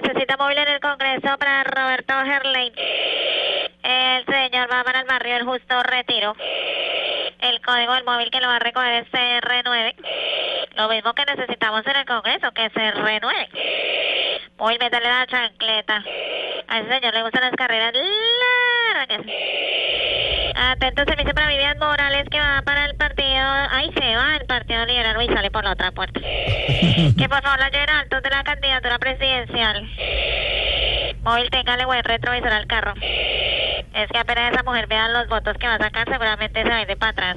necesita móvil en el Congreso para Roberto Gerlain. El señor va para el barrio El Justo Retiro. El código del móvil que lo va a recoger es CR9. Lo mismo que necesitamos en el Congreso, que es CR9. Móvil, métale la chancleta. A ese señor le gustan las carreras largas. Atento servicio para Vivian Morales que va para el partido. Ahí se va el partido liberal y sale por la otra puerta. que por favor la lleven altos de la candidatura. Móvil, téngale buen retrovisor al carro. Es que apenas esa mujer vea los votos que va a sacar, seguramente se va a ir de para atrás.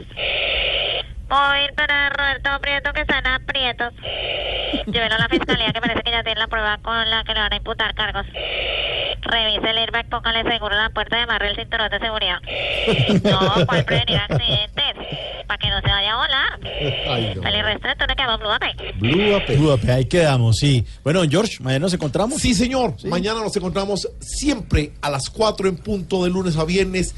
Móvil para Roberto Prieto, que están aprietos. Llévenlo a la fiscalía, que parece que ya tiene la prueba con la que le van a imputar cargos. Revise el airbag, póngale seguro a la puerta y amarre el cinturón de seguridad. No, ¿cuál prevenir accidentes? Para que no se vaya a volar. Ay, no. El resto de esto no quedamos Ape. Blue Ape. Blue Ape, ahí quedamos, sí. Bueno, George, mañana nos encontramos. Sí, señor. Mañana nos encontramos siempre a las 4 en punto de lunes a viernes.